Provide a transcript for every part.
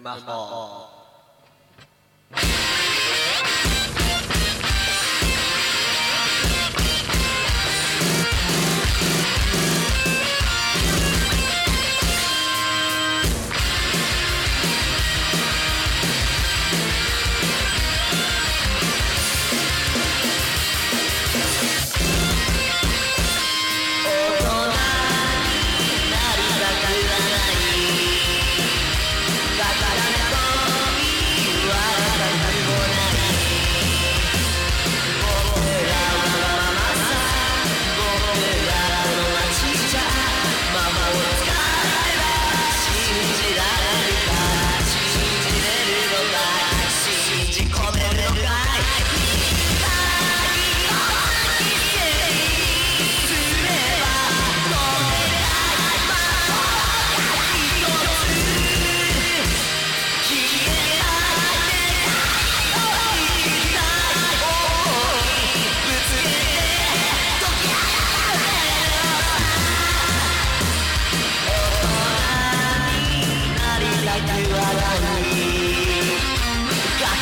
蛮好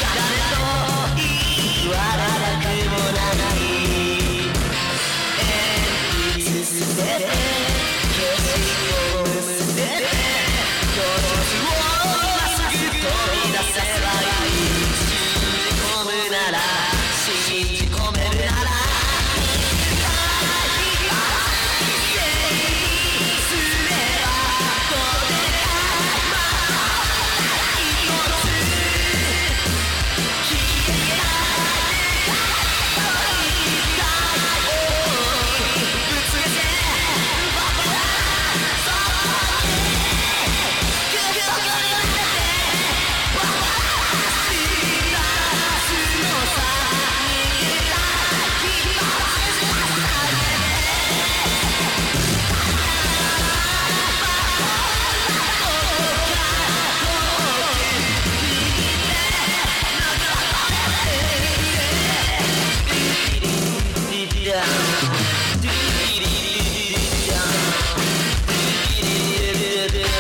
da, da.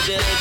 shit.